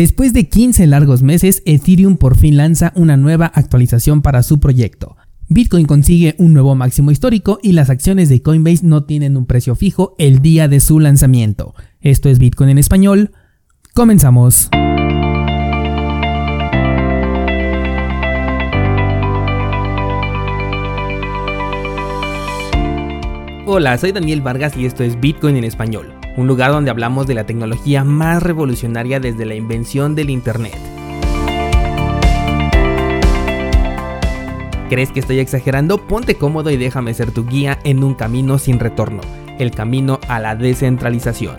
Después de 15 largos meses, Ethereum por fin lanza una nueva actualización para su proyecto. Bitcoin consigue un nuevo máximo histórico y las acciones de Coinbase no tienen un precio fijo el día de su lanzamiento. Esto es Bitcoin en español. Comenzamos. Hola, soy Daniel Vargas y esto es Bitcoin en español, un lugar donde hablamos de la tecnología más revolucionaria desde la invención del Internet. ¿Crees que estoy exagerando? Ponte cómodo y déjame ser tu guía en un camino sin retorno, el camino a la descentralización.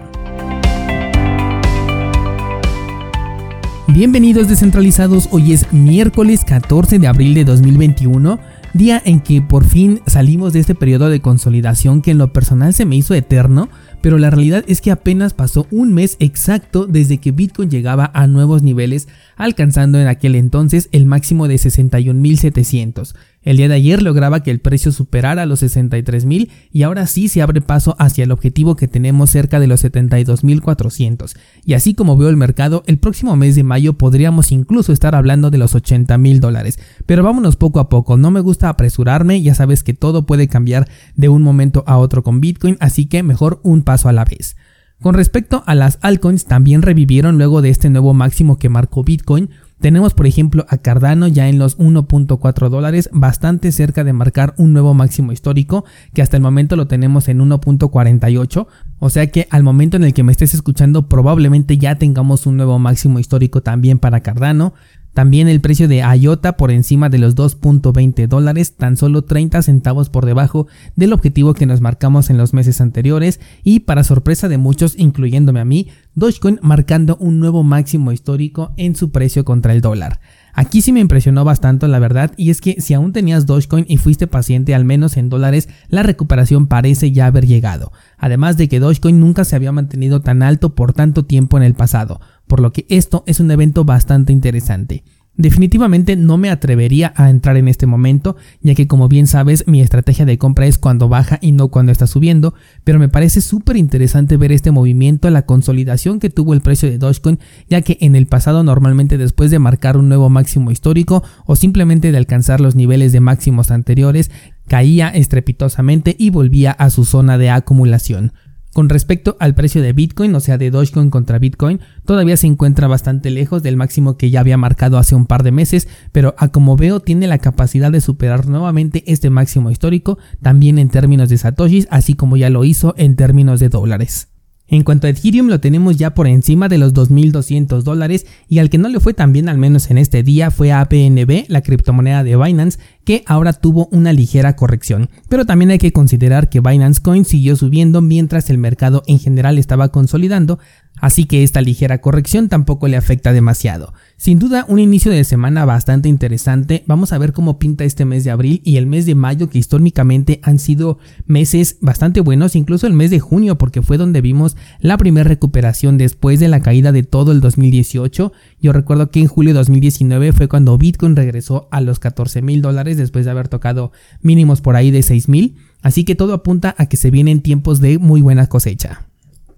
Bienvenidos descentralizados, hoy es miércoles 14 de abril de 2021 día en que por fin salimos de este periodo de consolidación que en lo personal se me hizo eterno, pero la realidad es que apenas pasó un mes exacto desde que Bitcoin llegaba a nuevos niveles, alcanzando en aquel entonces el máximo de 61.700. El día de ayer lograba que el precio superara los 63.000 y ahora sí se abre paso hacia el objetivo que tenemos cerca de los 72.400. Y así como veo el mercado, el próximo mes de mayo podríamos incluso estar hablando de los 80.000 dólares. Pero vámonos poco a poco, no me gusta apresurarme, ya sabes que todo puede cambiar de un momento a otro con Bitcoin, así que mejor un paso a la vez. Con respecto a las altcoins, también revivieron luego de este nuevo máximo que marcó Bitcoin, tenemos por ejemplo a Cardano ya en los 1.4 dólares, bastante cerca de marcar un nuevo máximo histórico, que hasta el momento lo tenemos en 1.48, o sea que al momento en el que me estés escuchando probablemente ya tengamos un nuevo máximo histórico también para Cardano. También el precio de IOTA por encima de los 2.20 dólares, tan solo 30 centavos por debajo del objetivo que nos marcamos en los meses anteriores y para sorpresa de muchos, incluyéndome a mí, Dogecoin marcando un nuevo máximo histórico en su precio contra el dólar. Aquí sí me impresionó bastante la verdad y es que si aún tenías Dogecoin y fuiste paciente al menos en dólares, la recuperación parece ya haber llegado. Además de que Dogecoin nunca se había mantenido tan alto por tanto tiempo en el pasado por lo que esto es un evento bastante interesante. Definitivamente no me atrevería a entrar en este momento, ya que como bien sabes mi estrategia de compra es cuando baja y no cuando está subiendo, pero me parece súper interesante ver este movimiento, la consolidación que tuvo el precio de Dogecoin, ya que en el pasado normalmente después de marcar un nuevo máximo histórico o simplemente de alcanzar los niveles de máximos anteriores, caía estrepitosamente y volvía a su zona de acumulación. Con respecto al precio de Bitcoin, o sea de Dogecoin contra Bitcoin, todavía se encuentra bastante lejos del máximo que ya había marcado hace un par de meses, pero a como veo tiene la capacidad de superar nuevamente este máximo histórico, también en términos de satoshis, así como ya lo hizo en términos de dólares. En cuanto a Ethereum lo tenemos ya por encima de los 2.200 dólares y al que no le fue tan bien al menos en este día fue a PNB, la criptomoneda de Binance, que ahora tuvo una ligera corrección. Pero también hay que considerar que Binance Coin siguió subiendo mientras el mercado en general estaba consolidando, así que esta ligera corrección tampoco le afecta demasiado. Sin duda, un inicio de semana bastante interesante. Vamos a ver cómo pinta este mes de abril y el mes de mayo, que históricamente han sido meses bastante buenos, incluso el mes de junio, porque fue donde vimos la primera recuperación después de la caída de todo el 2018. Yo recuerdo que en julio de 2019 fue cuando Bitcoin regresó a los 14 mil dólares después de haber tocado mínimos por ahí de 6 mil. Así que todo apunta a que se vienen tiempos de muy buena cosecha.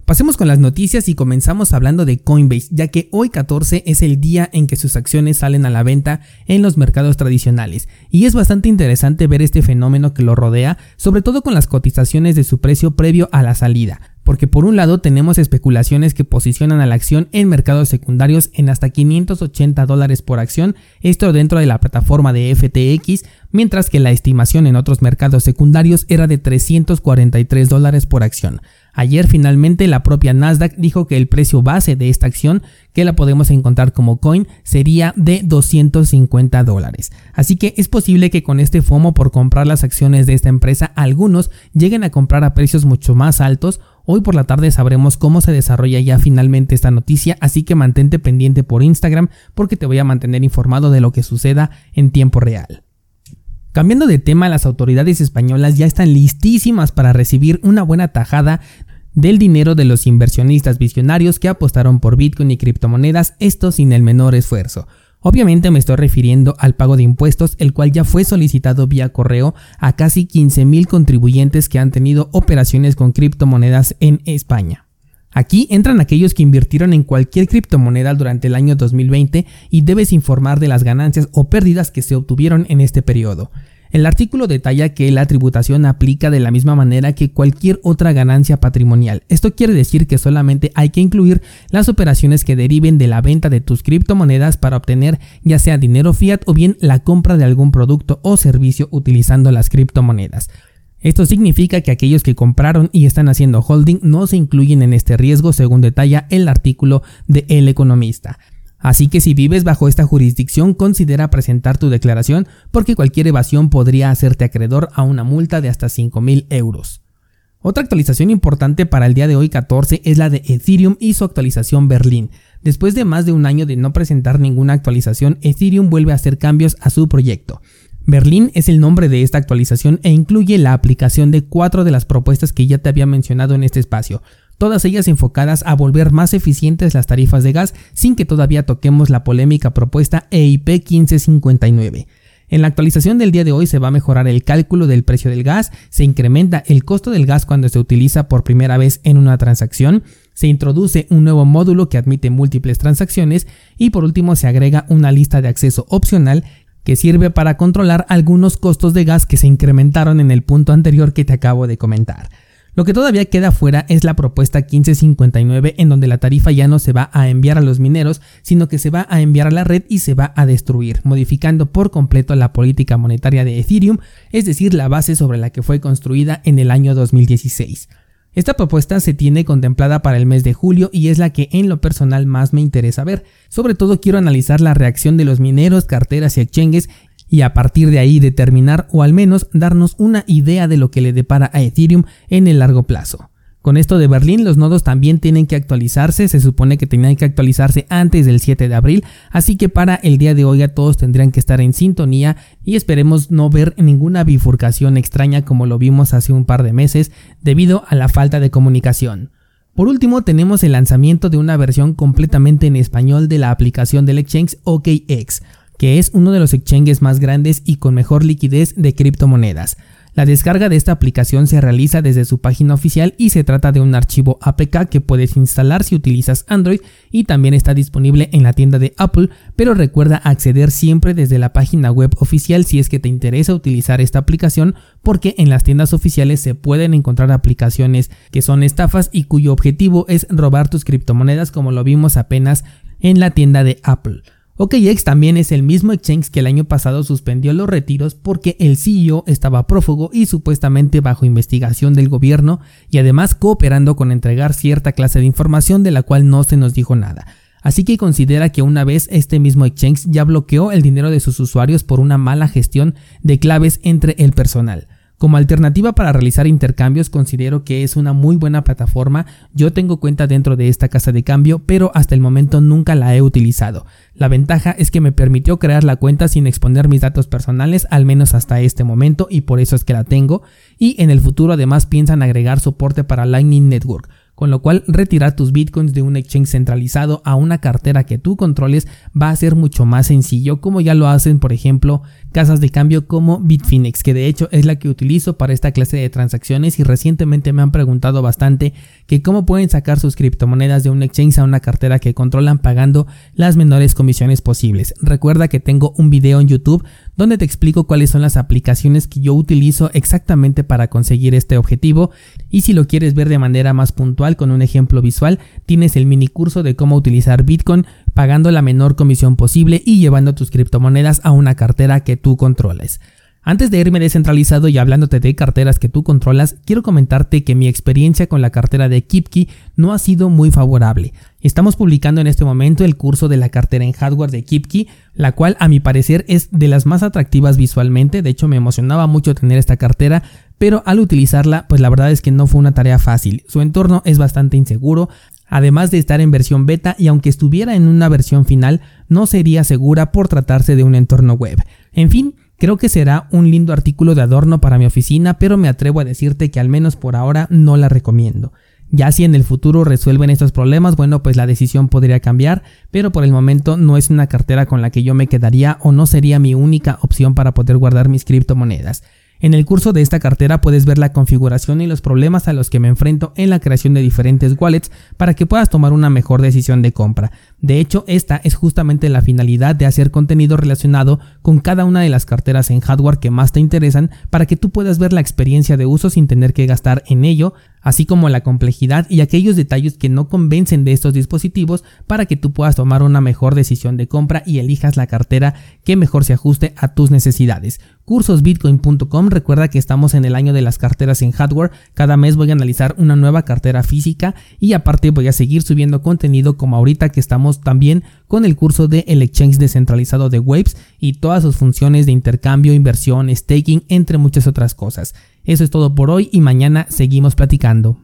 Pasemos con las noticias y comenzamos hablando de Coinbase, ya que hoy 14 es el día en que sus acciones salen a la venta en los mercados tradicionales, y es bastante interesante ver este fenómeno que lo rodea, sobre todo con las cotizaciones de su precio previo a la salida, porque por un lado tenemos especulaciones que posicionan a la acción en mercados secundarios en hasta 580 dólares por acción, esto dentro de la plataforma de FTX, mientras que la estimación en otros mercados secundarios era de 343 dólares por acción. Ayer finalmente la propia Nasdaq dijo que el precio base de esta acción, que la podemos encontrar como coin, sería de 250 dólares. Así que es posible que con este FOMO por comprar las acciones de esta empresa, algunos lleguen a comprar a precios mucho más altos. Hoy por la tarde sabremos cómo se desarrolla ya finalmente esta noticia, así que mantente pendiente por Instagram porque te voy a mantener informado de lo que suceda en tiempo real. Cambiando de tema, las autoridades españolas ya están listísimas para recibir una buena tajada del dinero de los inversionistas visionarios que apostaron por Bitcoin y criptomonedas, esto sin el menor esfuerzo. Obviamente me estoy refiriendo al pago de impuestos, el cual ya fue solicitado vía correo a casi 15.000 contribuyentes que han tenido operaciones con criptomonedas en España. Aquí entran aquellos que invirtieron en cualquier criptomoneda durante el año 2020 y debes informar de las ganancias o pérdidas que se obtuvieron en este periodo. El artículo detalla que la tributación aplica de la misma manera que cualquier otra ganancia patrimonial. Esto quiere decir que solamente hay que incluir las operaciones que deriven de la venta de tus criptomonedas para obtener ya sea dinero fiat o bien la compra de algún producto o servicio utilizando las criptomonedas. Esto significa que aquellos que compraron y están haciendo holding no se incluyen en este riesgo según detalla el artículo de El Economista. Así que si vives bajo esta jurisdicción, considera presentar tu declaración porque cualquier evasión podría hacerte acreedor a una multa de hasta 5.000 euros. Otra actualización importante para el día de hoy 14 es la de Ethereum y su actualización Berlín. Después de más de un año de no presentar ninguna actualización, Ethereum vuelve a hacer cambios a su proyecto. Berlín es el nombre de esta actualización e incluye la aplicación de cuatro de las propuestas que ya te había mencionado en este espacio, todas ellas enfocadas a volver más eficientes las tarifas de gas sin que todavía toquemos la polémica propuesta EIP 1559. En la actualización del día de hoy se va a mejorar el cálculo del precio del gas, se incrementa el costo del gas cuando se utiliza por primera vez en una transacción, se introduce un nuevo módulo que admite múltiples transacciones y por último se agrega una lista de acceso opcional que sirve para controlar algunos costos de gas que se incrementaron en el punto anterior que te acabo de comentar. Lo que todavía queda fuera es la propuesta 1559 en donde la tarifa ya no se va a enviar a los mineros, sino que se va a enviar a la red y se va a destruir, modificando por completo la política monetaria de Ethereum, es decir, la base sobre la que fue construida en el año 2016. Esta propuesta se tiene contemplada para el mes de julio y es la que en lo personal más me interesa ver. Sobre todo quiero analizar la reacción de los mineros, carteras y exchanges y a partir de ahí determinar o al menos darnos una idea de lo que le depara a Ethereum en el largo plazo. Con esto de Berlín, los nodos también tienen que actualizarse, se supone que tenían que actualizarse antes del 7 de abril, así que para el día de hoy a todos tendrían que estar en sintonía y esperemos no ver ninguna bifurcación extraña como lo vimos hace un par de meses debido a la falta de comunicación. Por último, tenemos el lanzamiento de una versión completamente en español de la aplicación del exchange OKX, que es uno de los exchanges más grandes y con mejor liquidez de criptomonedas. La descarga de esta aplicación se realiza desde su página oficial y se trata de un archivo APK que puedes instalar si utilizas Android y también está disponible en la tienda de Apple, pero recuerda acceder siempre desde la página web oficial si es que te interesa utilizar esta aplicación porque en las tiendas oficiales se pueden encontrar aplicaciones que son estafas y cuyo objetivo es robar tus criptomonedas como lo vimos apenas en la tienda de Apple. OKX también es el mismo exchange que el año pasado suspendió los retiros porque el CEO estaba prófugo y supuestamente bajo investigación del gobierno y además cooperando con entregar cierta clase de información de la cual no se nos dijo nada. Así que considera que una vez este mismo exchange ya bloqueó el dinero de sus usuarios por una mala gestión de claves entre el personal. Como alternativa para realizar intercambios considero que es una muy buena plataforma. Yo tengo cuenta dentro de esta casa de cambio, pero hasta el momento nunca la he utilizado. La ventaja es que me permitió crear la cuenta sin exponer mis datos personales, al menos hasta este momento, y por eso es que la tengo. Y en el futuro además piensan agregar soporte para Lightning Network con lo cual retirar tus bitcoins de un exchange centralizado a una cartera que tú controles va a ser mucho más sencillo como ya lo hacen por ejemplo casas de cambio como Bitfinex que de hecho es la que utilizo para esta clase de transacciones y recientemente me han preguntado bastante que cómo pueden sacar sus criptomonedas de un exchange a una cartera que controlan pagando las menores comisiones posibles. Recuerda que tengo un video en YouTube donde te explico cuáles son las aplicaciones que yo utilizo exactamente para conseguir este objetivo y si lo quieres ver de manera más puntual con un ejemplo visual, tienes el mini curso de cómo utilizar Bitcoin pagando la menor comisión posible y llevando tus criptomonedas a una cartera que tú controles. Antes de irme descentralizado y hablándote de carteras que tú controlas, quiero comentarte que mi experiencia con la cartera de Kipki no ha sido muy favorable. Estamos publicando en este momento el curso de la cartera en hardware de Kipki, la cual a mi parecer es de las más atractivas visualmente, de hecho me emocionaba mucho tener esta cartera, pero al utilizarla pues la verdad es que no fue una tarea fácil. Su entorno es bastante inseguro, además de estar en versión beta y aunque estuviera en una versión final no sería segura por tratarse de un entorno web. En fin, Creo que será un lindo artículo de adorno para mi oficina, pero me atrevo a decirte que al menos por ahora no la recomiendo. Ya si en el futuro resuelven estos problemas, bueno, pues la decisión podría cambiar, pero por el momento no es una cartera con la que yo me quedaría o no sería mi única opción para poder guardar mis criptomonedas. En el curso de esta cartera puedes ver la configuración y los problemas a los que me enfrento en la creación de diferentes wallets para que puedas tomar una mejor decisión de compra. De hecho, esta es justamente la finalidad de hacer contenido relacionado con cada una de las carteras en hardware que más te interesan para que tú puedas ver la experiencia de uso sin tener que gastar en ello, así como la complejidad y aquellos detalles que no convencen de estos dispositivos para que tú puedas tomar una mejor decisión de compra y elijas la cartera que mejor se ajuste a tus necesidades. Cursosbitcoin.com recuerda que estamos en el año de las carteras en hardware, cada mes voy a analizar una nueva cartera física y aparte voy a seguir subiendo contenido como ahorita que también con el curso de el exchange descentralizado de Waves y todas sus funciones de intercambio, inversión, staking, entre muchas otras cosas. Eso es todo por hoy y mañana seguimos platicando.